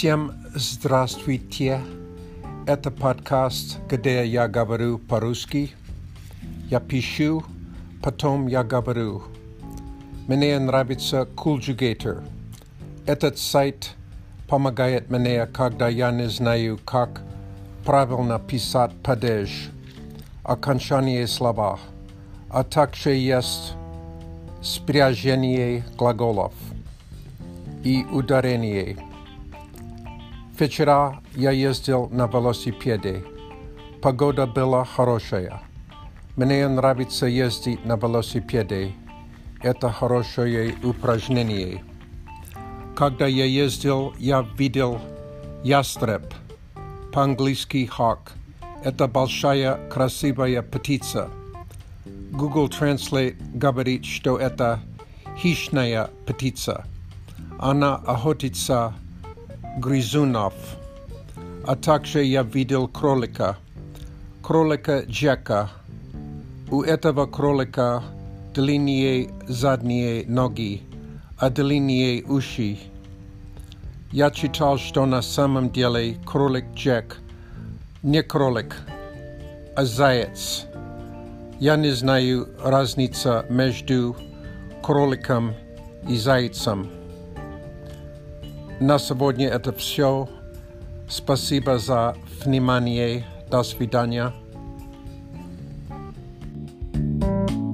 Всем здравствуйте. Это подкаст, где я говорю по-русски. Я пишу, потом я говорю. Мне нравится Cooljugator. Этот сайт помогает мне, когда я не знаю, как правильно писать падеж, окончание слова, а также есть спряжение глаголов и ударение. Вчера я ездил на велосипеде. Погода была хорошая. Мне нравится ездить на велосипеде. Это хорошее упражнение. Когда я ездил, я видел ястреб, по-английски hawk. Это большая красивая птица. Google Translate говорит, что это хищная птица. Она охотится грызунов. А также я видел кролика. Кролика Джека. У этого кролика длиннее задние ноги, а длиннее уши. Я читал, что на самом деле кролик Джек не кролик, а заяц. Я не знаю разница между кроликом и зайцем. На сегодня это все. Спасибо за внимание. До свидания. thank you